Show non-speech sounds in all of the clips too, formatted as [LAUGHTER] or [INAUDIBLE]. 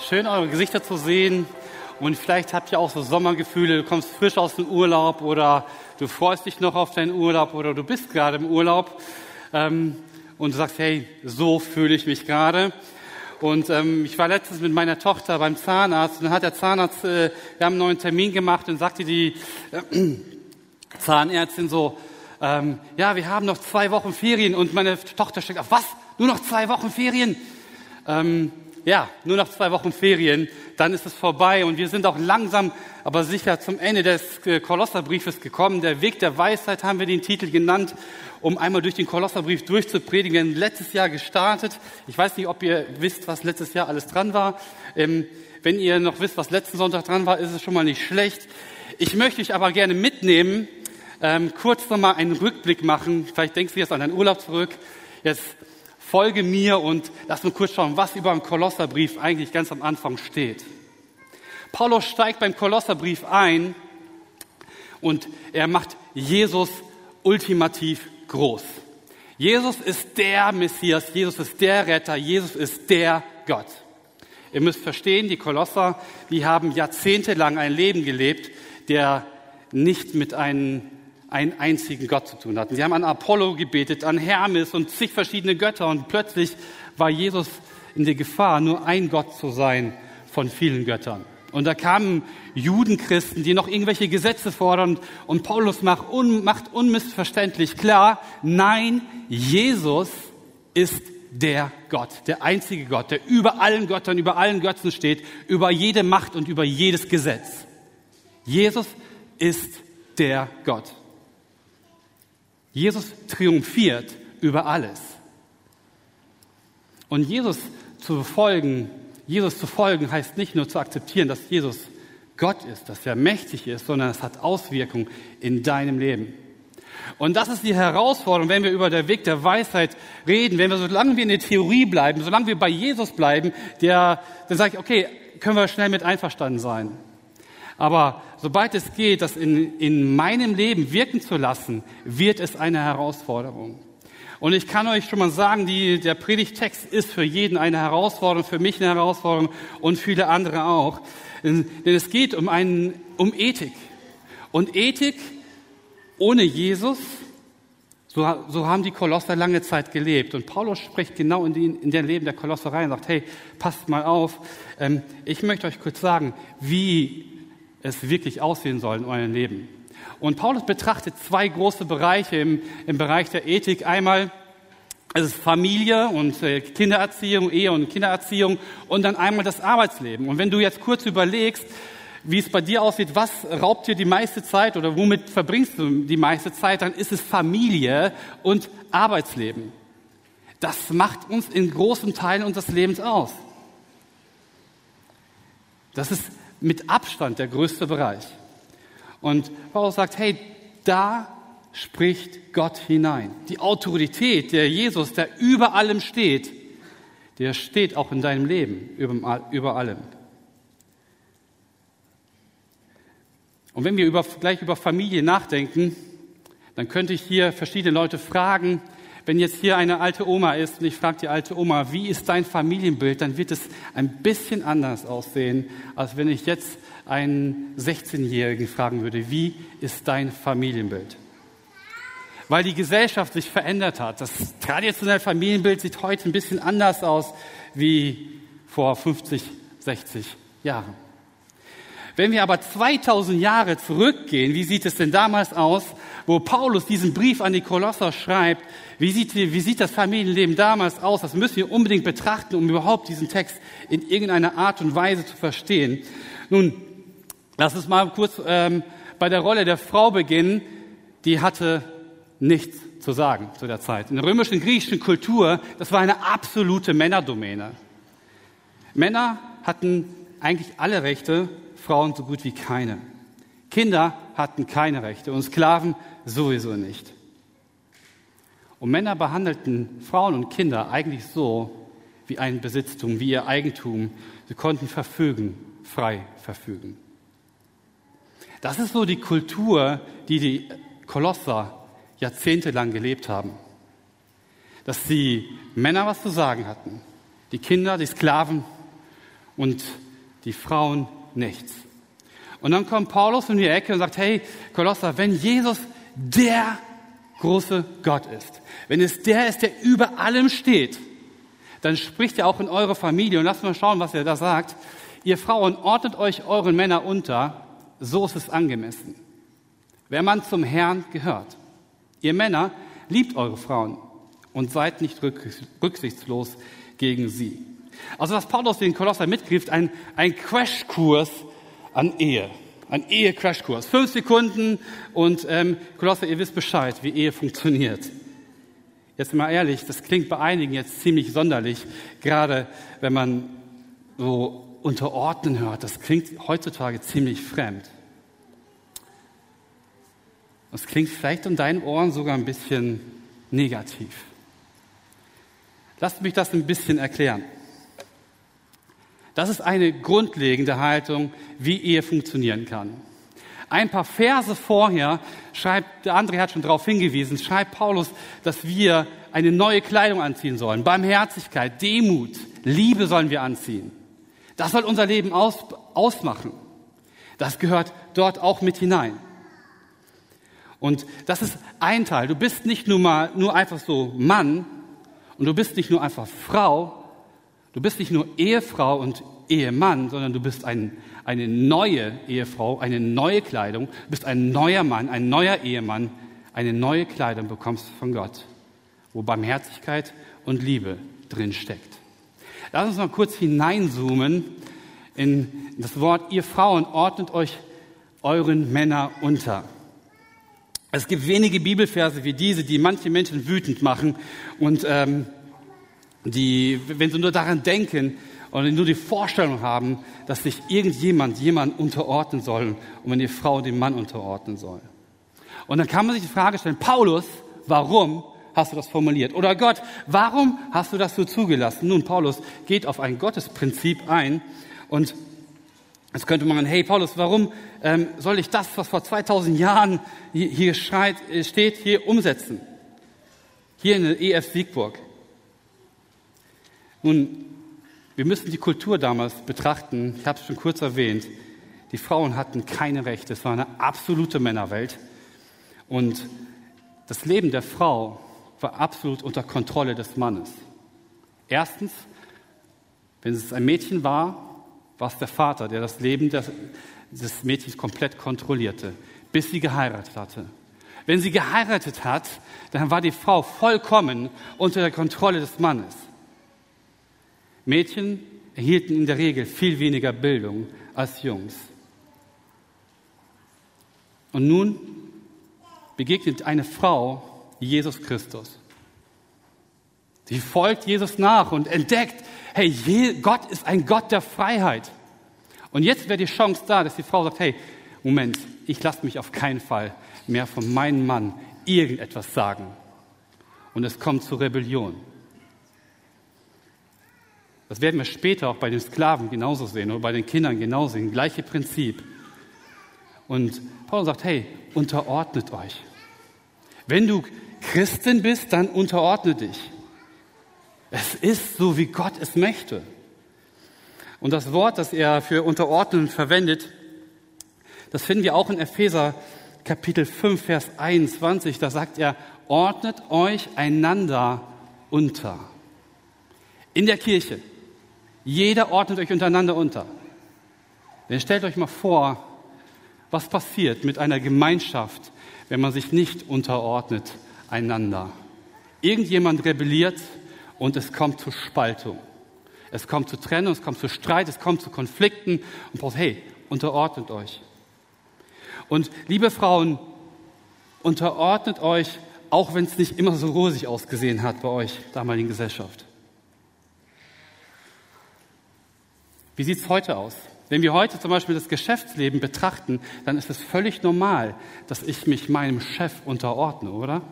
Schön, eure Gesichter zu sehen. Und vielleicht habt ihr auch so Sommergefühle. Du kommst frisch aus dem Urlaub oder du freust dich noch auf deinen Urlaub oder du bist gerade im Urlaub ähm, und du sagst, hey, so fühle ich mich gerade. Und ähm, ich war letztens mit meiner Tochter beim Zahnarzt und dann hat der Zahnarzt, äh, wir haben einen neuen Termin gemacht und sagte die äh, [CLEARS THROAT] Zahnärztin so, ähm, ja, wir haben noch zwei Wochen Ferien und meine Tochter steckt auf, was? Nur noch zwei Wochen Ferien? Ähm, ja, nur noch zwei Wochen Ferien, dann ist es vorbei und wir sind auch langsam, aber sicher zum Ende des äh, Kolosserbriefes gekommen. Der Weg der Weisheit haben wir den Titel genannt, um einmal durch den Kolosserbrief durchzupredigen. Wir haben letztes Jahr gestartet. Ich weiß nicht, ob ihr wisst, was letztes Jahr alles dran war. Ähm, wenn ihr noch wisst, was letzten Sonntag dran war, ist es schon mal nicht schlecht. Ich möchte euch aber gerne mitnehmen, ähm, kurz nochmal einen Rückblick machen. Vielleicht denkst du jetzt an deinen Urlaub zurück. Jetzt folge mir und lass uns kurz schauen, was über den Kolosserbrief eigentlich ganz am Anfang steht. Paulus steigt beim Kolosserbrief ein und er macht Jesus ultimativ groß. Jesus ist der Messias, Jesus ist der Retter, Jesus ist der Gott. Ihr müsst verstehen, die Kolosser, die haben jahrzehntelang ein Leben gelebt, der nicht mit einem einen einzigen Gott zu tun hatten. Sie haben an Apollo gebetet, an Hermes und zig verschiedene Götter und plötzlich war Jesus in der Gefahr, nur ein Gott zu sein von vielen Göttern. Und da kamen Judenchristen, die noch irgendwelche Gesetze fordern und Paulus macht, un, macht unmissverständlich klar, nein, Jesus ist der Gott, der einzige Gott, der über allen Göttern, über allen Götzen steht, über jede Macht und über jedes Gesetz. Jesus ist der Gott. Jesus triumphiert über alles. Und Jesus zu folgen, Jesus zu folgen heißt nicht nur zu akzeptieren, dass Jesus Gott ist, dass er mächtig ist, sondern es hat Auswirkungen in deinem Leben. Und das ist die Herausforderung, wenn wir über den Weg der Weisheit reden, wenn wir, solange wir in der Theorie bleiben, solange wir bei Jesus bleiben, der, dann sage ich, okay, können wir schnell mit einverstanden sein. Aber sobald es geht, das in, in meinem Leben wirken zu lassen, wird es eine Herausforderung. Und ich kann euch schon mal sagen, die, der Predigtext ist für jeden eine Herausforderung, für mich eine Herausforderung und viele andere auch. Denn es geht um, einen, um Ethik. Und Ethik ohne Jesus, so, so haben die Kolosser lange Zeit gelebt. Und Paulus spricht genau in, die, in der Leben der Kolosser rein und sagt, hey, passt mal auf. Ähm, ich möchte euch kurz sagen, wie es wirklich aussehen soll in eurem Leben. Und Paulus betrachtet zwei große Bereiche im, im Bereich der Ethik. Einmal es ist Familie und äh, Kindererziehung, Ehe und Kindererziehung und dann einmal das Arbeitsleben. Und wenn du jetzt kurz überlegst, wie es bei dir aussieht, was raubt dir die meiste Zeit oder womit verbringst du die meiste Zeit, dann ist es Familie und Arbeitsleben. Das macht uns in großen Teilen unseres Lebens aus. Das ist mit Abstand der größte Bereich. Und Paulus sagt, hey, da spricht Gott hinein. Die Autorität, der Jesus, der über allem steht, der steht auch in deinem Leben über, allem. Und wenn wir über, gleich über Familie nachdenken, dann könnte ich hier verschiedene Leute fragen, wenn jetzt hier eine alte Oma ist und ich frage die alte Oma, wie ist dein Familienbild, dann wird es ein bisschen anders aussehen, als wenn ich jetzt einen 16-Jährigen fragen würde, wie ist dein Familienbild? Weil die Gesellschaft sich verändert hat. Das traditionelle Familienbild sieht heute ein bisschen anders aus wie vor 50, 60 Jahren. Wenn wir aber 2000 Jahre zurückgehen, wie sieht es denn damals aus, wo Paulus diesen Brief an die Kolosser schreibt? Wie sieht, wie sieht das Familienleben damals aus? Das müssen wir unbedingt betrachten, um überhaupt diesen Text in irgendeiner Art und Weise zu verstehen. Nun, lass uns mal kurz ähm, bei der Rolle der Frau beginnen. Die hatte nichts zu sagen zu der Zeit. In der römischen griechischen Kultur, das war eine absolute Männerdomäne. Männer hatten eigentlich alle Rechte, Frauen so gut wie keine. Kinder hatten keine Rechte und Sklaven sowieso nicht. Und Männer behandelten Frauen und Kinder eigentlich so wie ein Besitztum, wie ihr Eigentum. Sie konnten verfügen, frei verfügen. Das ist so die Kultur, die die Kolosser jahrzehntelang gelebt haben. Dass die Männer was zu sagen hatten, die Kinder, die Sklaven und die Frauen nichts. Und dann kommt Paulus in die Ecke und sagt, hey, Kolosser, wenn Jesus der große Gott ist, wenn es der ist, der über allem steht, dann spricht er auch in eure Familie und lasst mal schauen, was er da sagt. Ihr Frauen ordnet euch euren Männer unter, so ist es angemessen. Wer man zum Herrn gehört. Ihr Männer liebt eure Frauen und seid nicht rücksichtslos gegen sie. Also was Paulus den Kolosser mitgibt, ein, ein Crashkurs an Ehe. Ein Ehe-Crashkurs. Fünf Sekunden und ähm, Kolosser, ihr wisst Bescheid, wie Ehe funktioniert. Jetzt mal ehrlich, das klingt bei einigen jetzt ziemlich sonderlich, gerade wenn man so unterordnen hört. Das klingt heutzutage ziemlich fremd. Das klingt vielleicht in deinen Ohren sogar ein bisschen negativ. Lasst mich das ein bisschen erklären. Das ist eine grundlegende Haltung, wie Ehe funktionieren kann. Ein paar Verse vorher schreibt, der André hat schon darauf hingewiesen, schreibt Paulus, dass wir eine neue Kleidung anziehen sollen. Barmherzigkeit, Demut, Liebe sollen wir anziehen. Das soll unser Leben aus, ausmachen. Das gehört dort auch mit hinein. Und das ist ein Teil. Du bist nicht nur mal, nur einfach so Mann und du bist nicht nur einfach Frau, Du bist nicht nur Ehefrau und Ehemann, sondern du bist ein, eine neue Ehefrau, eine neue Kleidung, du bist ein neuer Mann, ein neuer Ehemann, eine neue Kleidung bekommst von Gott, wo Barmherzigkeit und Liebe drin steckt. Lass uns mal kurz hineinzoomen in das Wort, ihr Frauen ordnet euch euren Männer unter. Es gibt wenige Bibelverse wie diese, die manche Menschen wütend machen und ähm, die, wenn sie nur daran denken oder nur die Vorstellung haben, dass sich irgendjemand jemand unterordnen soll und wenn die Frau dem Mann unterordnen soll. Und dann kann man sich die Frage stellen, Paulus, warum hast du das formuliert? Oder Gott, warum hast du das so zugelassen? Nun, Paulus geht auf ein Gottesprinzip ein und Jetzt könnte man, hey Paulus, warum ähm, soll ich das, was vor 2000 Jahren hier, hier schreit, steht, hier umsetzen? Hier in der EF Siegburg. Nun, wir müssen die Kultur damals betrachten. Ich habe es schon kurz erwähnt. Die Frauen hatten keine Rechte. Es war eine absolute Männerwelt. Und das Leben der Frau war absolut unter Kontrolle des Mannes. Erstens, wenn es ein Mädchen war, war es der Vater, der das Leben des, des Mädchens komplett kontrollierte, bis sie geheiratet hatte. Wenn sie geheiratet hat, dann war die Frau vollkommen unter der Kontrolle des Mannes. Mädchen erhielten in der Regel viel weniger Bildung als Jungs. Und nun begegnet eine Frau Jesus Christus. Sie folgt Jesus nach und entdeckt, hey, Gott ist ein Gott der Freiheit. Und jetzt wäre die Chance da, dass die Frau sagt, hey, Moment, ich lasse mich auf keinen Fall mehr von meinem Mann irgendetwas sagen. Und es kommt zur Rebellion. Das werden wir später auch bei den Sklaven genauso sehen oder bei den Kindern genauso sehen. Gleiche Prinzip. Und Paulus sagt, hey, unterordnet euch. Wenn du Christin bist, dann unterordne dich. Es ist so, wie Gott es möchte. Und das Wort, das er für unterordnen verwendet, das finden wir auch in Epheser Kapitel 5, Vers 21. Da sagt er, ordnet euch einander unter. In der Kirche. Jeder ordnet euch untereinander unter. Denn stellt euch mal vor, was passiert mit einer Gemeinschaft, wenn man sich nicht unterordnet einander. Irgendjemand rebelliert und es kommt zur Spaltung. Es kommt zu Trennung, es kommt zu Streit, es kommt zu Konflikten und braucht, hey, unterordnet euch. Und liebe Frauen, unterordnet euch, auch wenn es nicht immer so rosig ausgesehen hat bei euch damaligen Gesellschaft. Wie sieht es heute aus? Wenn wir heute zum Beispiel das Geschäftsleben betrachten, dann ist es völlig normal, dass ich mich meinem Chef unterordne, oder?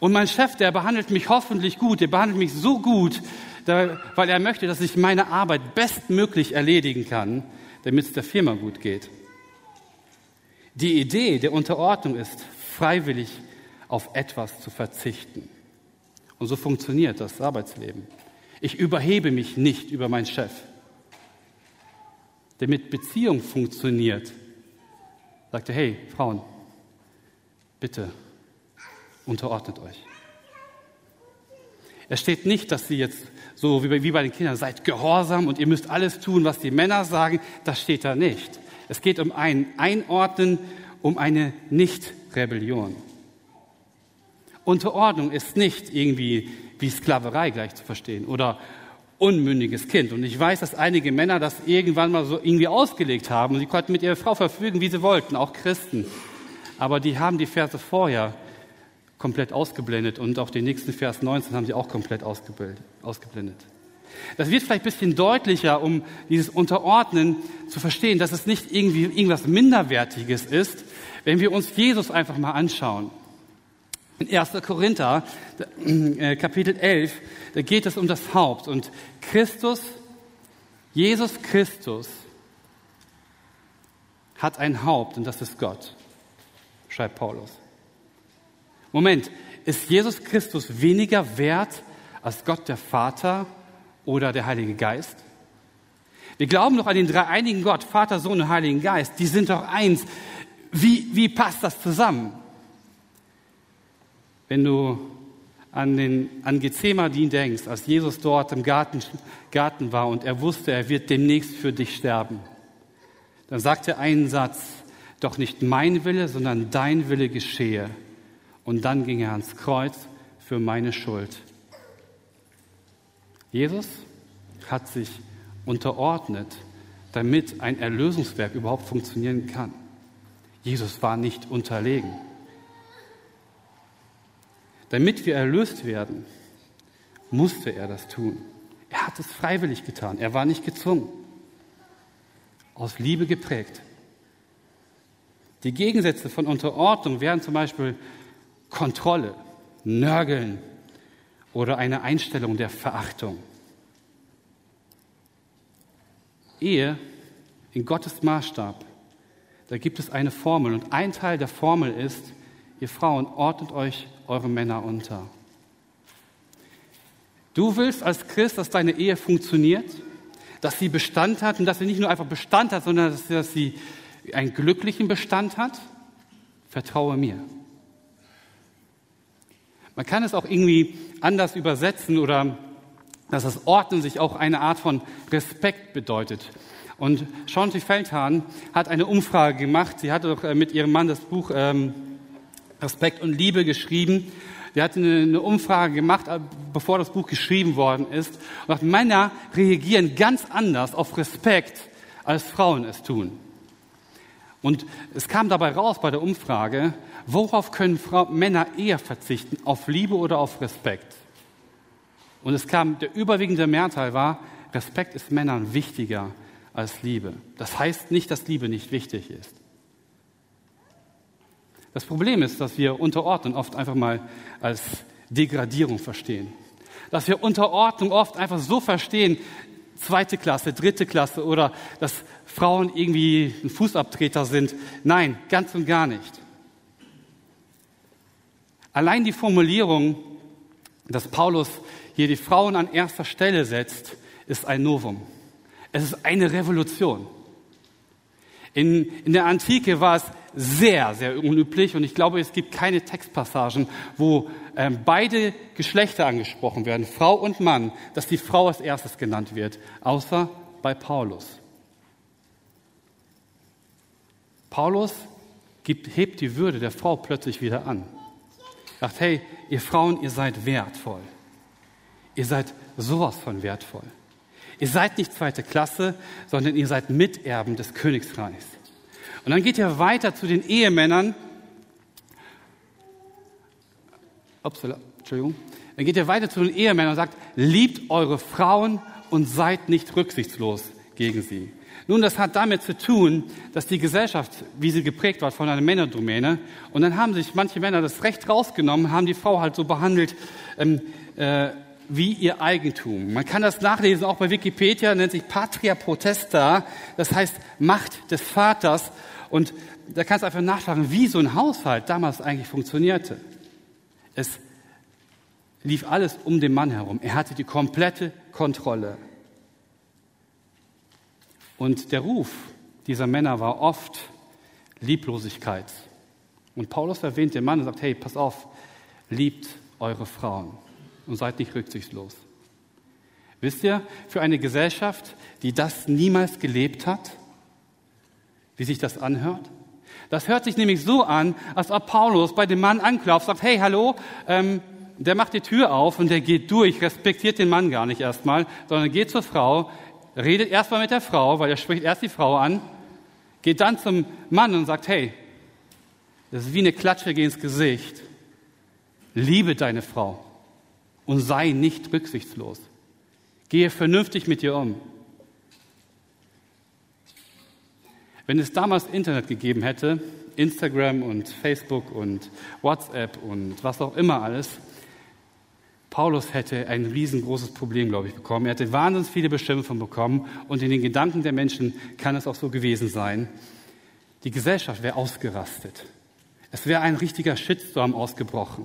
Und mein Chef, der behandelt mich hoffentlich gut, der behandelt mich so gut, weil er möchte, dass ich meine Arbeit bestmöglich erledigen kann, damit es der Firma gut geht. Die Idee der Unterordnung ist, freiwillig auf etwas zu verzichten. Und so funktioniert das Arbeitsleben. Ich überhebe mich nicht über meinen Chef. damit Beziehung funktioniert, sagt er, hey, Frauen, bitte unterordnet euch. Es steht nicht, dass sie jetzt so wie bei den Kindern, seid gehorsam und ihr müsst alles tun, was die Männer sagen. Das steht da nicht. Es geht um ein Einordnen, um eine Nicht-Rebellion. Unterordnung ist nicht irgendwie wie Sklaverei gleich zu verstehen oder unmündiges Kind. Und ich weiß, dass einige Männer das irgendwann mal so irgendwie ausgelegt haben. Sie konnten mit ihrer Frau verfügen, wie sie wollten, auch Christen. Aber die haben die Verse vorher komplett ausgeblendet und auch den nächsten Vers 19 haben sie auch komplett ausgeblendet. Das wird vielleicht ein bisschen deutlicher, um dieses Unterordnen zu verstehen, dass es nicht irgendwie irgendwas Minderwertiges ist, wenn wir uns Jesus einfach mal anschauen. In 1. Korinther, äh, Kapitel 11, da geht es um das Haupt. Und Christus, Jesus Christus, hat ein Haupt und das ist Gott, schreibt Paulus. Moment, ist Jesus Christus weniger wert als Gott der Vater oder der Heilige Geist? Wir glauben doch an den dreieinigen Gott, Vater, Sohn und Heiligen Geist. Die sind doch eins. Wie, wie passt das zusammen? Wenn du an, den, an Gethsemane denkst, als Jesus dort im Garten, Garten war und er wusste, er wird demnächst für dich sterben, dann sagt er einen Satz, doch nicht mein Wille, sondern dein Wille geschehe. Und dann ging er ans Kreuz für meine Schuld. Jesus hat sich unterordnet, damit ein Erlösungswerk überhaupt funktionieren kann. Jesus war nicht unterlegen. Damit wir erlöst werden, musste er das tun. Er hat es freiwillig getan. Er war nicht gezwungen. Aus Liebe geprägt. Die Gegensätze von Unterordnung wären zum Beispiel Kontrolle, Nörgeln oder eine Einstellung der Verachtung. Ehe in Gottes Maßstab, da gibt es eine Formel und ein Teil der Formel ist, ihr Frauen ordnet euch eure Männer unter. Du willst als Christ, dass deine Ehe funktioniert, dass sie Bestand hat und dass sie nicht nur einfach Bestand hat, sondern dass sie einen glücklichen Bestand hat? Vertraue mir. Man kann es auch irgendwie anders übersetzen oder dass das Ordnen sich auch eine Art von Respekt bedeutet. Und Chanty Feldhahn hat eine Umfrage gemacht. Sie hatte doch äh, mit ihrem Mann das Buch ähm, Respekt und Liebe geschrieben. Sie hat eine, Umfrage gemacht, äh, bevor das Buch geschrieben worden ist. Und Männer reagieren ganz anders auf Respekt, als Frauen es tun. Und es kam dabei raus bei der Umfrage, worauf können Frau, Männer eher verzichten, auf Liebe oder auf Respekt? Und es kam, der überwiegende Mehrteil war, Respekt ist Männern wichtiger als Liebe. Das heißt nicht, dass Liebe nicht wichtig ist. Das Problem ist, dass wir Unterordnung oft einfach mal als Degradierung verstehen. Dass wir Unterordnung oft einfach so verstehen, zweite Klasse, dritte Klasse oder dass Frauen irgendwie ein Fußabtreter sind. Nein, ganz und gar nicht. Allein die Formulierung, dass Paulus hier die Frauen an erster Stelle setzt, ist ein Novum. Es ist eine Revolution. In, in der Antike war es sehr, sehr unüblich und ich glaube, es gibt keine Textpassagen, wo ähm, beide Geschlechter angesprochen werden, Frau und Mann, dass die Frau als erstes genannt wird, außer bei Paulus. Paulus gibt, hebt die Würde der Frau plötzlich wieder an. Sagt, hey, ihr Frauen, ihr seid wertvoll. Ihr seid sowas von wertvoll. Ihr seid nicht zweite Klasse, sondern ihr seid Miterben des Königsreichs. Und dann geht er weiter zu den Ehemännern. Upsala, Entschuldigung. Dann geht er weiter zu den Ehemännern und sagt, liebt eure Frauen und seid nicht rücksichtslos gegen sie. Nun, das hat damit zu tun, dass die Gesellschaft, wie sie geprägt war, von einer Männerdomäne, und dann haben sich manche Männer das Recht rausgenommen, haben die Frau halt so behandelt ähm, äh, wie ihr Eigentum. Man kann das nachlesen, auch bei Wikipedia, nennt sich Patria Protesta, das heißt Macht des Vaters. Und da kannst du einfach nachfragen, wie so ein Haushalt damals eigentlich funktionierte. Es lief alles um den Mann herum. Er hatte die komplette Kontrolle. Und der Ruf dieser Männer war oft Lieblosigkeit. Und Paulus erwähnt den Mann und sagt, hey, pass auf, liebt eure Frauen und seid nicht rücksichtslos. Wisst ihr, für eine Gesellschaft, die das niemals gelebt hat, wie sich das anhört? Das hört sich nämlich so an, als ob Paulus bei dem Mann anklopft, sagt, hey, hallo, ähm, der macht die Tür auf und der geht durch, respektiert den Mann gar nicht erstmal, sondern geht zur Frau, redet erstmal mit der Frau, weil er spricht erst die Frau an, geht dann zum Mann und sagt, hey, das ist wie eine Klatsche ins Gesicht. Liebe deine Frau und sei nicht rücksichtslos. Gehe vernünftig mit ihr um. Wenn es damals Internet gegeben hätte, Instagram und Facebook und WhatsApp und was auch immer alles, Paulus hätte ein riesengroßes Problem, glaube ich, bekommen. Er hätte wahnsinnig viele Beschimpfungen bekommen und in den Gedanken der Menschen kann es auch so gewesen sein. Die Gesellschaft wäre ausgerastet. Es wäre ein richtiger Shitstorm ausgebrochen.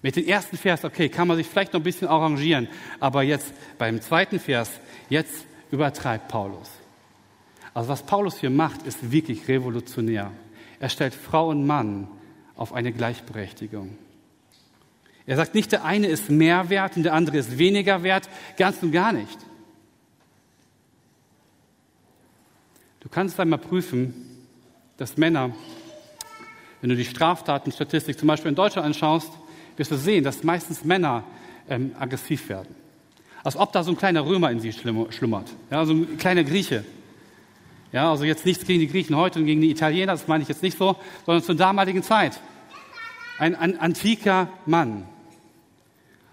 Mit dem ersten Vers, okay, kann man sich vielleicht noch ein bisschen arrangieren, aber jetzt beim zweiten Vers, jetzt übertreibt Paulus. Also was Paulus hier macht, ist wirklich revolutionär. Er stellt Frau und Mann auf eine Gleichberechtigung. Er sagt nicht, der eine ist mehr wert und der andere ist weniger wert, ganz und gar nicht. Du kannst einmal prüfen, dass Männer, wenn du die Straftatenstatistik zum Beispiel in Deutschland anschaust, wirst du sehen, dass meistens Männer ähm, aggressiv werden. Als ob da so ein kleiner Römer in sie schlummert, ja, so ein kleiner Grieche. Ja, also jetzt nichts gegen die Griechen heute und gegen die Italiener, das meine ich jetzt nicht so, sondern zur damaligen Zeit. Ein, ein antiker Mann.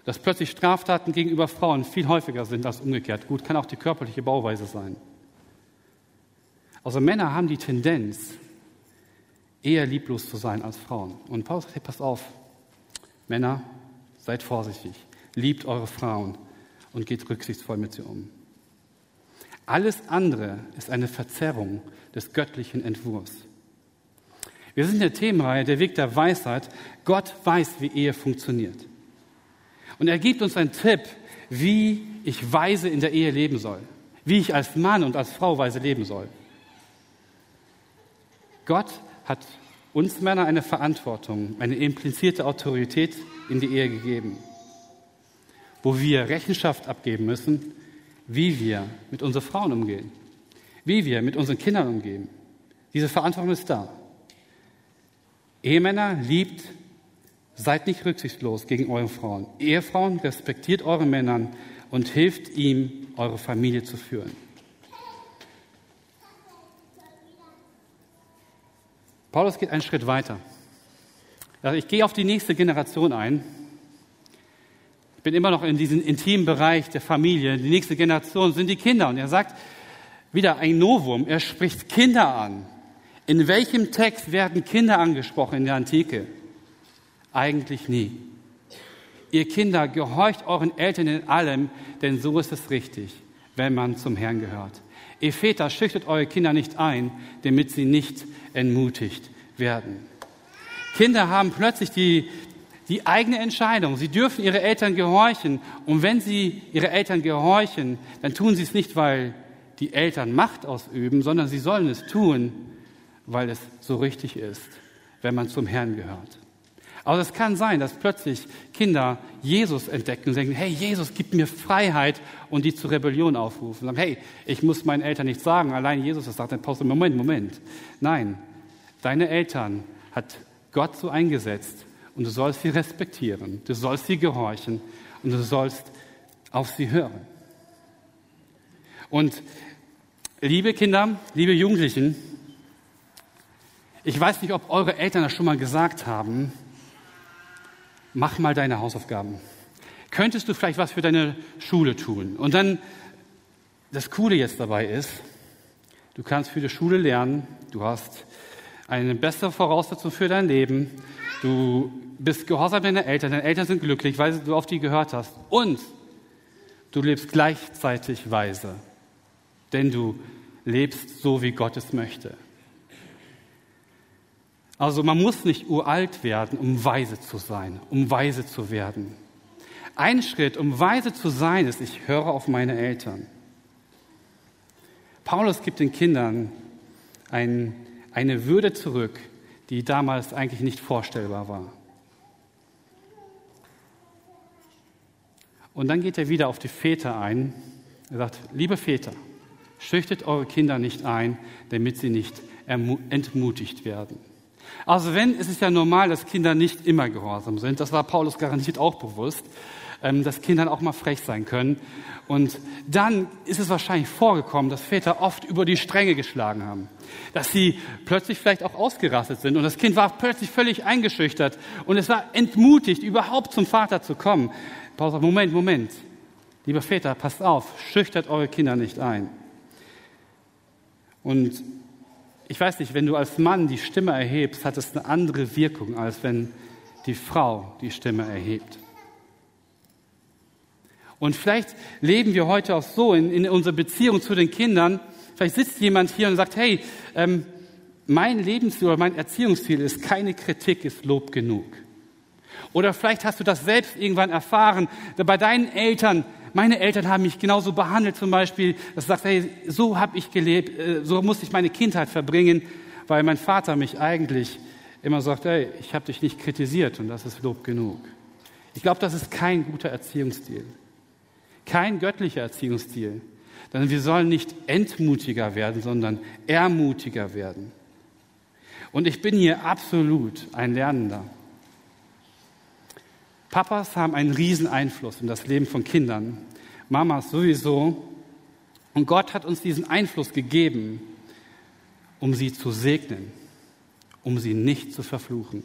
Dass plötzlich Straftaten gegenüber Frauen viel häufiger sind als umgekehrt. Gut, kann auch die körperliche Bauweise sein. Also Männer haben die Tendenz, eher lieblos zu sein als Frauen. Und Paulus sagt, hey, pass auf, Männer, seid vorsichtig, liebt eure Frauen und geht rücksichtsvoll mit sie um. Alles andere ist eine Verzerrung des göttlichen Entwurfs. Wir sind in der Themenreihe Der Weg der Weisheit. Gott weiß, wie Ehe funktioniert. Und er gibt uns einen Tipp, wie ich weise in der Ehe leben soll. Wie ich als Mann und als Frau weise leben soll. Gott hat uns Männer eine Verantwortung, eine implizierte Autorität in die Ehe gegeben, wo wir Rechenschaft abgeben müssen wie wir mit unseren Frauen umgehen, wie wir mit unseren Kindern umgehen. Diese Verantwortung ist da. Ehemänner liebt, seid nicht rücksichtslos gegen eure Frauen. Ehefrauen respektiert eure Männer und hilft ihm, eure Familie zu führen. Paulus geht einen Schritt weiter. Also ich gehe auf die nächste Generation ein bin immer noch in diesem intimen Bereich der Familie. Die nächste Generation sind die Kinder. Und er sagt wieder ein Novum. Er spricht Kinder an. In welchem Text werden Kinder angesprochen in der Antike? Eigentlich nie. Ihr Kinder, gehorcht euren Eltern in allem, denn so ist es richtig, wenn man zum Herrn gehört. Ihr Väter, schüchtert eure Kinder nicht ein, damit sie nicht entmutigt werden. Kinder haben plötzlich die, die eigene Entscheidung. Sie dürfen ihre Eltern gehorchen. Und wenn sie ihre Eltern gehorchen, dann tun sie es nicht, weil die Eltern Macht ausüben, sondern sie sollen es tun, weil es so richtig ist, wenn man zum Herrn gehört. Aber es kann sein, dass plötzlich Kinder Jesus entdecken und denken, hey, Jesus gibt mir Freiheit und die zur Rebellion aufrufen. Und sagen, hey, ich muss meinen Eltern nicht sagen, allein Jesus das sagt. Dann Pause, Moment, Moment. Nein, deine Eltern hat Gott so eingesetzt, und du sollst sie respektieren, du sollst sie gehorchen und du sollst auf sie hören. Und liebe Kinder, liebe Jugendlichen, ich weiß nicht, ob eure Eltern das schon mal gesagt haben, mach mal deine Hausaufgaben. Könntest du vielleicht was für deine Schule tun? Und dann, das Coole jetzt dabei ist, du kannst für die Schule lernen, du hast eine bessere Voraussetzung für dein Leben, du bist gehorsam deiner Eltern, deine Eltern sind glücklich, weil du auf die gehört hast. Und du lebst gleichzeitig weise, denn du lebst so, wie Gott es möchte. Also man muss nicht uralt werden, um weise zu sein, um weise zu werden. Ein Schritt, um weise zu sein, ist, ich höre auf meine Eltern. Paulus gibt den Kindern ein, eine Würde zurück, die damals eigentlich nicht vorstellbar war. Und dann geht er wieder auf die Väter ein. Er sagt, liebe Väter, schüchtert eure Kinder nicht ein, damit sie nicht entmutigt werden. Also wenn, es ist ja normal, dass Kinder nicht immer gehorsam sind. Das war Paulus garantiert auch bewusst, ähm, dass Kinder auch mal frech sein können. Und dann ist es wahrscheinlich vorgekommen, dass Väter oft über die Stränge geschlagen haben. Dass sie plötzlich vielleicht auch ausgerastet sind. Und das Kind war plötzlich völlig eingeschüchtert. Und es war entmutigt, überhaupt zum Vater zu kommen. Sagt, Moment, Moment. Lieber Väter, passt auf, schüchtert eure Kinder nicht ein. Und ich weiß nicht, wenn du als Mann die Stimme erhebst, hat es eine andere Wirkung, als wenn die Frau die Stimme erhebt. Und vielleicht leben wir heute auch so in, in unserer Beziehung zu den Kindern. Vielleicht sitzt jemand hier und sagt, hey, ähm, mein Lebensziel oder mein Erziehungsziel ist keine Kritik, ist Lob genug. Oder vielleicht hast du das selbst irgendwann erfahren, bei deinen Eltern, meine Eltern haben mich genauso behandelt zum Beispiel, dass du sagst, hey, so habe ich gelebt, äh, so musste ich meine Kindheit verbringen, weil mein Vater mich eigentlich immer sagt, hey, ich habe dich nicht kritisiert und das ist Lob genug. Ich glaube, das ist kein guter Erziehungsstil, kein göttlicher Erziehungsstil. Denn wir sollen nicht entmutiger werden, sondern ermutiger werden. Und ich bin hier absolut ein Lernender. Papas haben einen riesen Einfluss in das Leben von Kindern. Mamas sowieso. Und Gott hat uns diesen Einfluss gegeben, um sie zu segnen, um sie nicht zu verfluchen.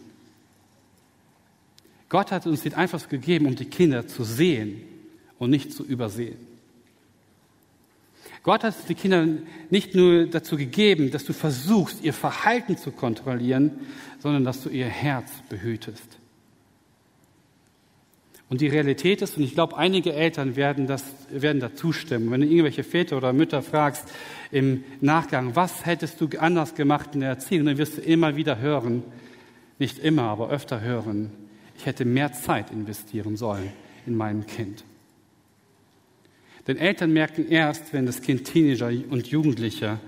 Gott hat uns den Einfluss gegeben, um die Kinder zu sehen und nicht zu übersehen. Gott hat die Kinder nicht nur dazu gegeben, dass du versuchst, ihr Verhalten zu kontrollieren, sondern dass du ihr Herz behütest. Und die Realität ist, und ich glaube, einige Eltern werden, das, werden da zustimmen, wenn du irgendwelche Väter oder Mütter fragst im Nachgang, was hättest du anders gemacht in der Erziehung, dann wirst du immer wieder hören, nicht immer, aber öfter hören, ich hätte mehr Zeit investieren sollen in mein Kind. Denn Eltern merken erst, wenn das Kind Teenager und Jugendlicher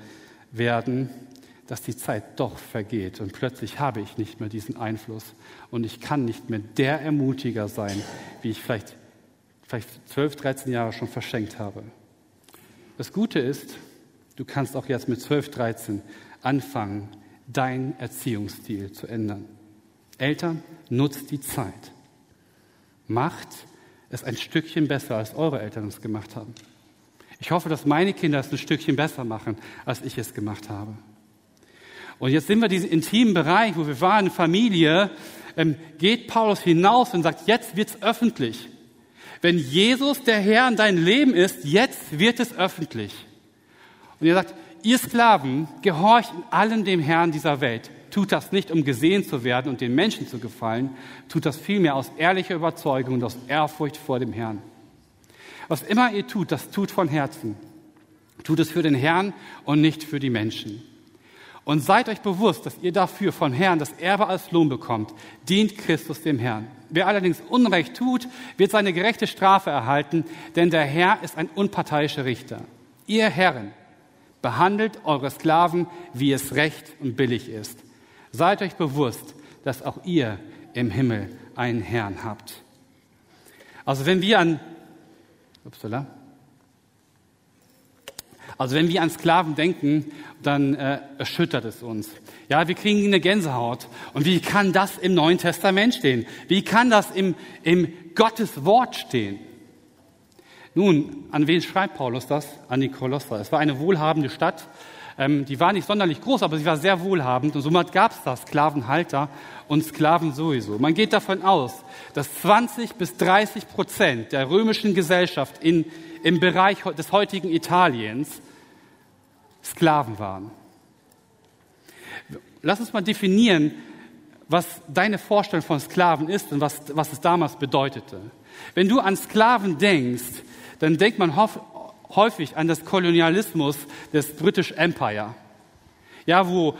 werden, dass die Zeit doch vergeht und plötzlich habe ich nicht mehr diesen Einfluss und ich kann nicht mehr der Ermutiger sein, wie ich vielleicht, vielleicht 12, 13 Jahre schon verschenkt habe. Das Gute ist, du kannst auch jetzt mit 12, 13 anfangen, deinen Erziehungsstil zu ändern. Eltern, nutzt die Zeit. Macht es ein Stückchen besser, als eure Eltern es gemacht haben. Ich hoffe, dass meine Kinder es ein Stückchen besser machen, als ich es gemacht habe. Und jetzt sind wir in diesem intimen Bereich, wo wir waren, Familie, ähm, geht Paulus hinaus und sagt, jetzt wird's öffentlich. Wenn Jesus der Herr in deinem Leben ist, jetzt wird es öffentlich. Und er sagt, ihr Sklaven, gehorcht in allem dem Herrn dieser Welt. Tut das nicht, um gesehen zu werden und den Menschen zu gefallen, tut das vielmehr aus ehrlicher Überzeugung und aus Ehrfurcht vor dem Herrn. Was immer ihr tut, das tut von Herzen. Tut es für den Herrn und nicht für die Menschen. Und seid euch bewusst, dass ihr dafür von Herrn das Erbe als Lohn bekommt. Dient Christus dem Herrn. Wer allerdings Unrecht tut, wird seine gerechte Strafe erhalten, denn der Herr ist ein unparteiischer Richter. Ihr Herren, behandelt eure Sklaven, wie es recht und billig ist. Seid euch bewusst, dass auch ihr im Himmel einen Herrn habt. Also wenn wir an, upsala, also wenn wir an Sklaven denken, dann äh, erschüttert es uns. Ja, wir kriegen eine Gänsehaut. Und wie kann das im Neuen Testament stehen? Wie kann das im, im Gottes Wort stehen? Nun, an wen schreibt Paulus das? An die Kolosser. Es war eine wohlhabende Stadt. Ähm, die war nicht sonderlich groß, aber sie war sehr wohlhabend. Und somit gab es da Sklavenhalter und Sklaven sowieso. Man geht davon aus, dass 20 bis 30 Prozent der römischen Gesellschaft in, im Bereich des heutigen Italiens Sklaven waren. Lass uns mal definieren, was deine Vorstellung von Sklaven ist und was, was es damals bedeutete. Wenn du an Sklaven denkst, dann denkt man häufig an das Kolonialismus des British Empire. Ja, wo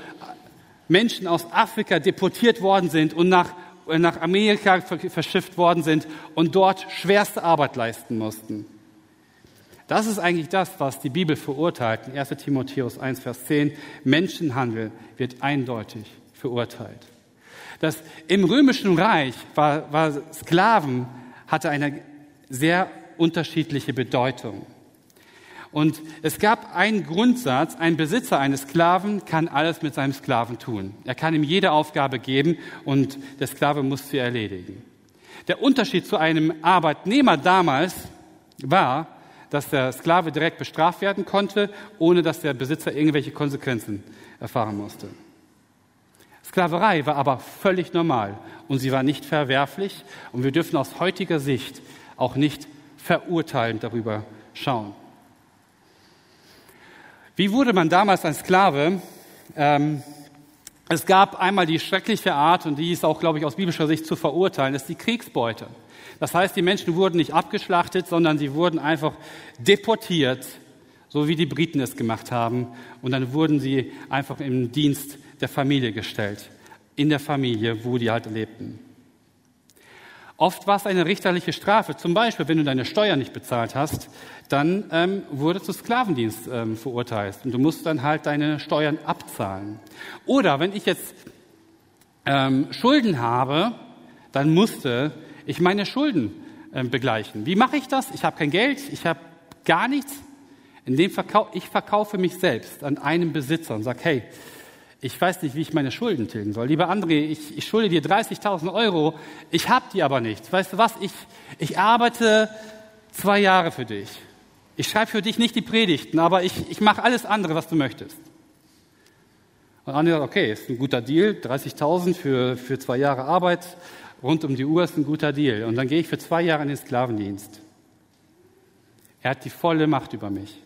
Menschen aus Afrika deportiert worden sind und nach, nach Amerika verschifft worden sind und dort schwerste Arbeit leisten mussten. Das ist eigentlich das, was die Bibel verurteilt. In 1 Timotheus 1, Vers 10. Menschenhandel wird eindeutig verurteilt. Das im römischen Reich war, war Sklaven hatte eine sehr unterschiedliche Bedeutung. Und es gab einen Grundsatz, ein Besitzer eines Sklaven kann alles mit seinem Sklaven tun. Er kann ihm jede Aufgabe geben und der Sklave muss sie erledigen. Der Unterschied zu einem Arbeitnehmer damals war, dass der Sklave direkt bestraft werden konnte, ohne dass der Besitzer irgendwelche Konsequenzen erfahren musste. Sklaverei war aber völlig normal und sie war nicht verwerflich und wir dürfen aus heutiger Sicht auch nicht verurteilend darüber schauen. Wie wurde man damals ein Sklave? Ähm, es gab einmal die schreckliche Art, und die ist auch, glaube ich, aus biblischer Sicht zu verurteilen, ist die Kriegsbeute. Das heißt, die Menschen wurden nicht abgeschlachtet, sondern sie wurden einfach deportiert, so wie die Briten es gemacht haben. Und dann wurden sie einfach im Dienst der Familie gestellt, in der Familie, wo die halt lebten. Oft war es eine richterliche Strafe. Zum Beispiel, wenn du deine Steuern nicht bezahlt hast, dann ähm, wurde zu Sklavendienst ähm, verurteilt und du musst dann halt deine Steuern abzahlen. Oder wenn ich jetzt ähm, Schulden habe, dann musste ich meine Schulden ähm, begleichen. Wie mache ich das? Ich habe kein Geld, ich habe gar nichts. In dem Verkauf, ich verkaufe mich selbst an einen Besitzer und sage, hey, ich weiß nicht, wie ich meine Schulden tilgen soll. Lieber André, ich, ich schulde dir 30.000 Euro, ich habe die aber nicht. Weißt du was, ich, ich arbeite zwei Jahre für dich. Ich schreibe für dich nicht die Predigten, aber ich, ich mache alles andere, was du möchtest. Und André sagt, okay, ist ein guter Deal, 30.000 für, für zwei Jahre Arbeit rund um die Uhr ist ein guter Deal. Und dann gehe ich für zwei Jahre in den Sklavendienst. Er hat die volle Macht über mich.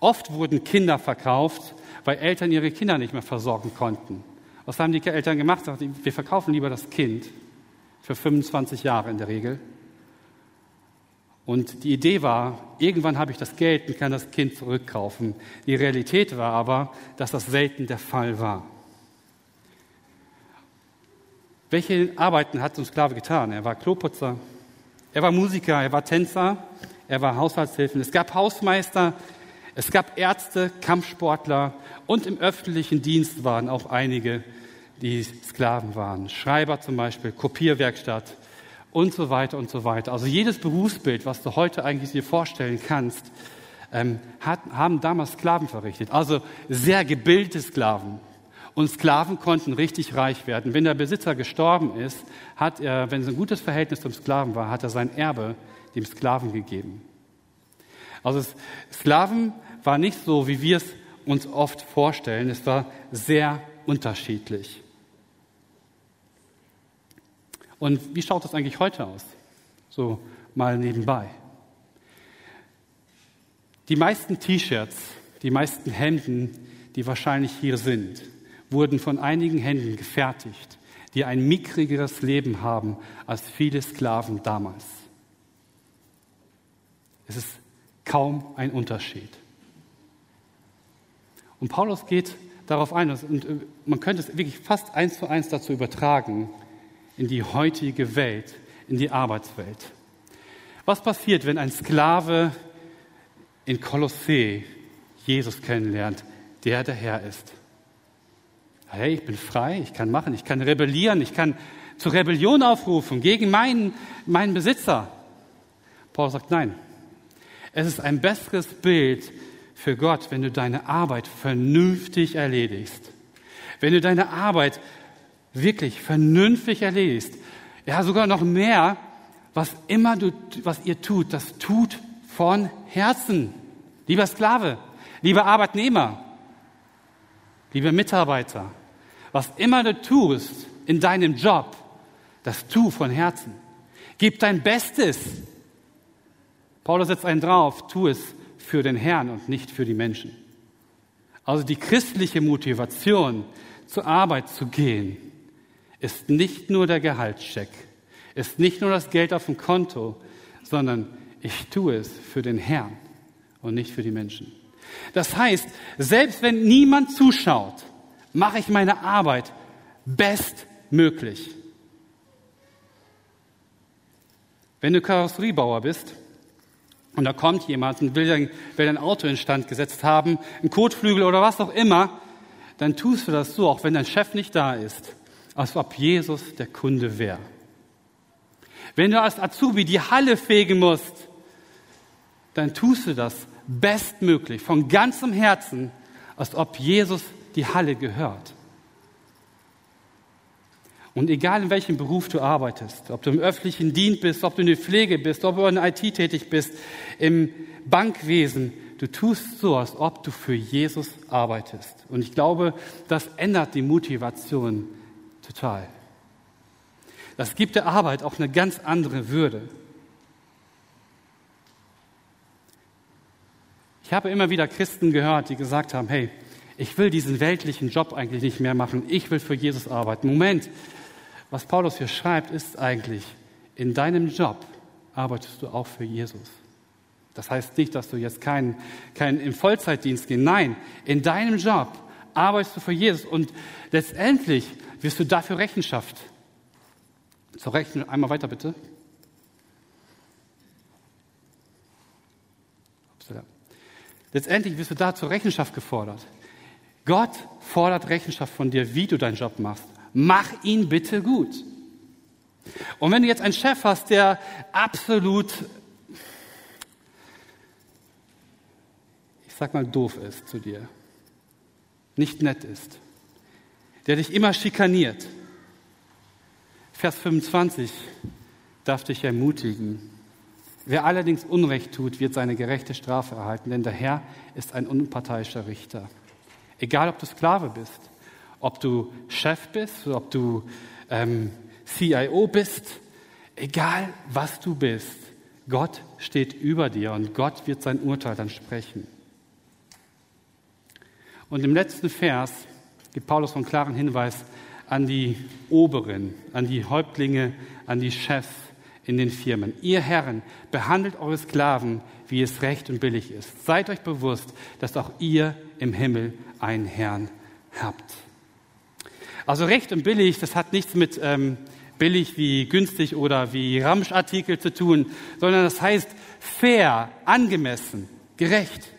Oft wurden Kinder verkauft, weil Eltern ihre Kinder nicht mehr versorgen konnten. Was haben die Eltern gemacht? Wir verkaufen lieber das Kind für 25 Jahre in der Regel. Und die Idee war, irgendwann habe ich das Geld und kann das Kind zurückkaufen. Die Realität war aber, dass das selten der Fall war. Welche Arbeiten hat so ein Sklave getan? Er war Kloputzer, er war Musiker, er war Tänzer, er war Haushaltshilfen. Es gab Hausmeister, es gab Ärzte, Kampfsportler und im öffentlichen Dienst waren auch einige, die Sklaven waren. Schreiber zum Beispiel, Kopierwerkstatt und so weiter und so weiter. Also jedes Berufsbild, was du heute eigentlich dir vorstellen kannst, ähm, hat, haben damals Sklaven verrichtet. Also sehr gebildete Sklaven. Und Sklaven konnten richtig reich werden. Wenn der Besitzer gestorben ist, hat er, wenn es ein gutes Verhältnis zum Sklaven war, hat er sein Erbe dem Sklaven gegeben. Also Sklaven war nicht so, wie wir es uns oft vorstellen. Es war sehr unterschiedlich. Und wie schaut das eigentlich heute aus? So mal nebenbei. Die meisten T-Shirts, die meisten Hemden, die wahrscheinlich hier sind, wurden von einigen Händen gefertigt, die ein mickrigeres Leben haben als viele Sklaven damals. Es ist kaum ein Unterschied. Und Paulus geht darauf ein, und äh, man könnte es wirklich fast eins zu eins dazu übertragen, in die heutige Welt, in die Arbeitswelt. Was passiert, wenn ein Sklave in Kolossee Jesus kennenlernt, der der Herr ist? Hey, ich bin frei, ich kann machen, ich kann rebellieren, ich kann zur Rebellion aufrufen gegen meinen, meinen Besitzer. Paulus sagt, nein, es ist ein besseres Bild für Gott, wenn du deine Arbeit vernünftig erledigst. Wenn du deine Arbeit wirklich vernünftig erledigst. Ja, sogar noch mehr, was immer du, was ihr tut, das tut von Herzen. Lieber Sklave, lieber Arbeitnehmer, lieber Mitarbeiter, was immer du tust in deinem Job, das tu von Herzen. Gib dein Bestes. Paulus setzt einen drauf, tu es für den Herrn und nicht für die Menschen. Also die christliche Motivation, zur Arbeit zu gehen, ist nicht nur der Gehaltscheck, ist nicht nur das Geld auf dem Konto, sondern ich tue es für den Herrn und nicht für die Menschen. Das heißt, selbst wenn niemand zuschaut, mache ich meine Arbeit bestmöglich. Wenn du Karosseriebauer bist, und da kommt jemand und will will ein Auto instand gesetzt haben, ein Kotflügel oder was auch immer, dann tust du das so, auch wenn dein Chef nicht da ist, als ob Jesus der Kunde wäre. Wenn du als Azubi die Halle fegen musst, dann tust du das bestmöglich, von ganzem Herzen, als ob Jesus die Halle gehört. Und egal in welchem Beruf du arbeitest, ob du im öffentlichen Dienst bist, ob du in der Pflege bist, ob du in IT tätig bist, im Bankwesen, du tust so, als ob du für Jesus arbeitest. Und ich glaube, das ändert die Motivation total. Das gibt der Arbeit auch eine ganz andere Würde. Ich habe immer wieder Christen gehört, die gesagt haben, hey, ich will diesen weltlichen Job eigentlich nicht mehr machen, ich will für Jesus arbeiten. Moment, was Paulus hier schreibt, ist eigentlich, in deinem Job arbeitest du auch für Jesus. Das heißt nicht, dass du jetzt keinen kein im Vollzeitdienst gehst. Nein, in deinem Job arbeitest du für Jesus und letztendlich wirst du dafür Rechenschaft. Zur Rechen einmal weiter bitte. Letztendlich wirst du da zur Rechenschaft gefordert. Gott fordert Rechenschaft von dir, wie du deinen Job machst. Mach ihn bitte gut. Und wenn du jetzt einen Chef hast, der absolut, ich sag mal, doof ist zu dir, nicht nett ist, der dich immer schikaniert, Vers 25 darf dich ermutigen. Wer allerdings Unrecht tut, wird seine gerechte Strafe erhalten, denn der Herr ist ein unparteiischer Richter. Egal, ob du Sklave bist ob du Chef bist, ob du ähm, CIO bist, egal was du bist, Gott steht über dir und Gott wird sein Urteil dann sprechen. Und im letzten Vers gibt Paulus einen klaren Hinweis an die Oberen, an die Häuptlinge, an die Chefs in den Firmen. Ihr Herren, behandelt eure Sklaven, wie es recht und billig ist. Seid euch bewusst, dass auch ihr im Himmel einen Herrn habt. Also recht und billig, das hat nichts mit ähm, billig wie günstig oder wie Ramschartikel zu tun, sondern das heißt fair, angemessen, gerecht.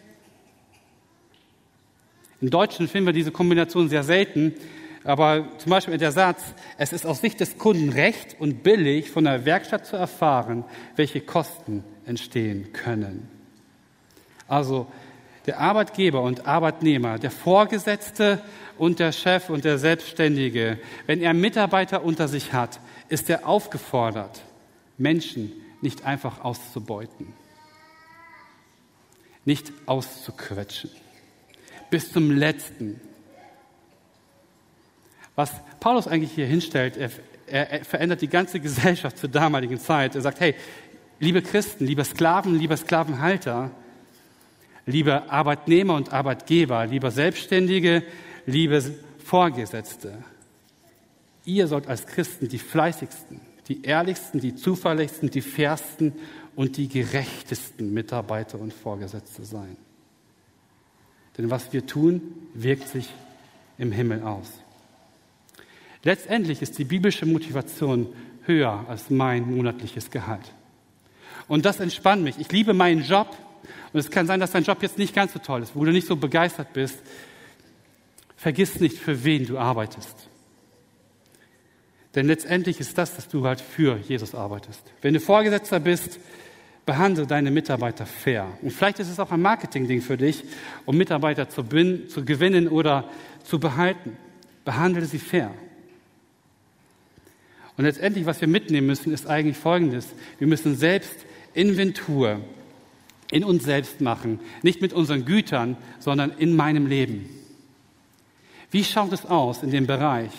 Im Deutschen finden wir diese Kombination sehr selten, aber zum Beispiel der Satz, es ist aus Sicht des Kunden recht und billig, von der Werkstatt zu erfahren, welche Kosten entstehen können. Also der Arbeitgeber und Arbeitnehmer, der Vorgesetzte und der Chef und der Selbstständige, wenn er Mitarbeiter unter sich hat, ist er aufgefordert, Menschen nicht einfach auszubeuten, nicht auszuquetschen, bis zum letzten. Was Paulus eigentlich hier hinstellt, er, er, er verändert die ganze Gesellschaft zur damaligen Zeit. Er sagt, hey, liebe Christen, liebe Sklaven, liebe Sklavenhalter, liebe Arbeitnehmer und Arbeitgeber, liebe Selbstständige, liebe Vorgesetzte, ihr sollt als Christen die fleißigsten, die ehrlichsten, die zuverlässigsten, die fairsten und die gerechtesten Mitarbeiter und Vorgesetzte sein. Denn was wir tun, wirkt sich im Himmel aus. Letztendlich ist die biblische Motivation höher als mein monatliches Gehalt. Und das entspannt mich. Ich liebe meinen Job. Und es kann sein, dass dein Job jetzt nicht ganz so toll ist, wo du nicht so begeistert bist. Vergiss nicht, für wen du arbeitest. Denn letztendlich ist das, dass du halt für Jesus arbeitest. Wenn du Vorgesetzter bist, behandle deine Mitarbeiter fair. Und vielleicht ist es auch ein Marketing-Ding für dich, um Mitarbeiter zu, zu gewinnen oder zu behalten. Behandle sie fair. Und letztendlich, was wir mitnehmen müssen, ist eigentlich Folgendes. Wir müssen selbst Inventur in uns selbst machen. Nicht mit unseren Gütern, sondern in meinem Leben. Wie schaut es aus in dem Bereich?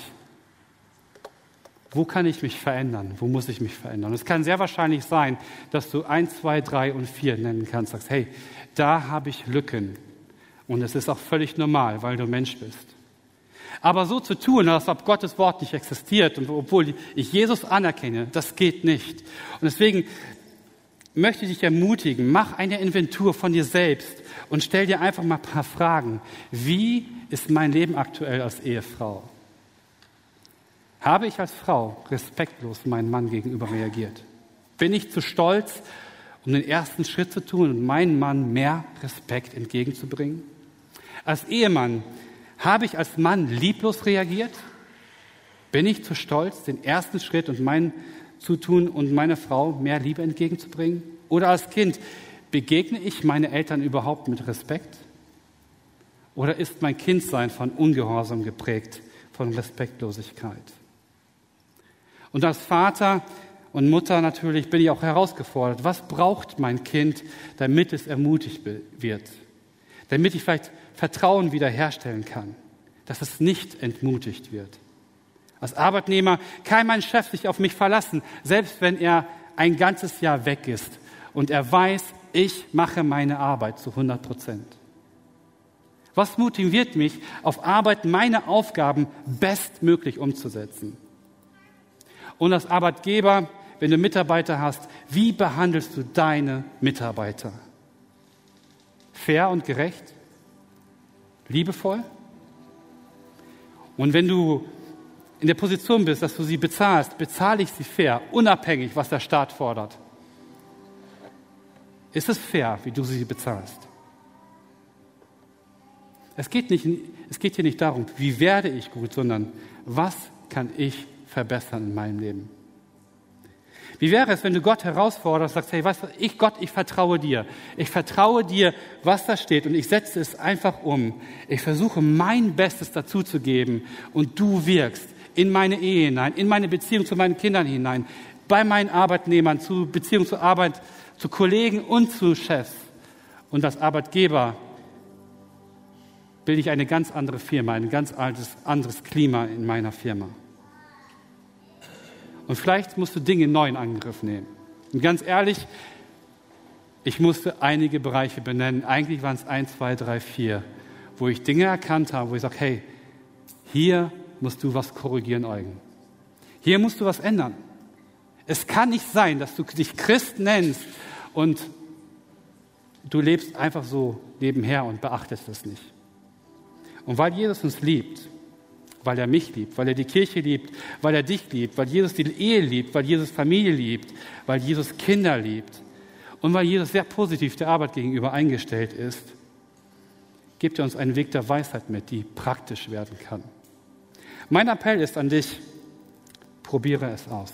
Wo kann ich mich verändern? Wo muss ich mich verändern? es kann sehr wahrscheinlich sein, dass du eins, zwei, drei und vier nennen kannst. Sagst, hey, da habe ich Lücken. Und es ist auch völlig normal, weil du Mensch bist. Aber so zu tun, als ob Gottes Wort nicht existiert und obwohl ich Jesus anerkenne, das geht nicht. Und deswegen möchte ich dich ermutigen, mach eine Inventur von dir selbst und stell dir einfach mal ein paar Fragen. Wie ist mein Leben aktuell als Ehefrau? Habe ich als Frau respektlos meinem Mann gegenüber reagiert? Bin ich zu stolz um den ersten Schritt zu tun und meinem Mann mehr Respekt entgegenzubringen? Als Ehemann habe ich als Mann lieblos reagiert? Bin ich zu stolz, den ersten Schritt und mein Zutun und meiner Frau mehr Liebe entgegenzubringen? Oder als Kind, begegne ich meine Eltern überhaupt mit Respekt? Oder ist mein Kindsein von Ungehorsam geprägt, von Respektlosigkeit? Und als Vater und Mutter natürlich bin ich auch herausgefordert. Was braucht mein Kind, damit es ermutigt wird? Damit ich vielleicht Vertrauen wiederherstellen kann, dass es nicht entmutigt wird. Als Arbeitnehmer kann mein Chef sich auf mich verlassen, selbst wenn er ein ganzes Jahr weg ist und er weiß, ich mache meine Arbeit zu 100 Prozent. Was motiviert mich, auf Arbeit meine Aufgaben bestmöglich umzusetzen? Und als Arbeitgeber, wenn du Mitarbeiter hast, wie behandelst du deine Mitarbeiter? Fair und gerecht? Liebevoll? Und wenn du in der Position bist, dass du sie bezahlst, bezahle ich sie fair, unabhängig, was der Staat fordert. Ist es fair, wie du sie bezahlst? Es geht, nicht, es geht hier nicht darum, wie werde ich gut, sondern was kann ich verbessern in meinem Leben? Wie wäre es, wenn du Gott herausforderst, sagst, hey, was, ich Gott, ich vertraue dir. Ich vertraue dir, was da steht und ich setze es einfach um. Ich versuche mein Bestes dazu zu geben und du wirkst in meine Ehe hinein, in meine Beziehung zu meinen Kindern hinein, bei meinen Arbeitnehmern, zu Beziehung zur Arbeit, zu Kollegen und zu Chefs. Und als Arbeitgeber bilde ich eine ganz andere Firma, ein ganz altes, anderes Klima in meiner Firma. Und vielleicht musst du Dinge neu in Angriff nehmen. Und ganz ehrlich, ich musste einige Bereiche benennen. Eigentlich waren es eins, zwei, drei, vier, wo ich Dinge erkannt habe, wo ich sage, hey, hier musst du was korrigieren, Eugen. Hier musst du was ändern. Es kann nicht sein, dass du dich Christ nennst und du lebst einfach so nebenher und beachtest es nicht. Und weil Jesus uns liebt, weil er mich liebt, weil er die Kirche liebt, weil er dich liebt, weil Jesus die Ehe liebt, weil Jesus Familie liebt, weil Jesus Kinder liebt und weil Jesus sehr positiv der Arbeit gegenüber eingestellt ist, gibt er uns einen Weg der Weisheit mit, die praktisch werden kann. Mein Appell ist an dich, probiere es aus.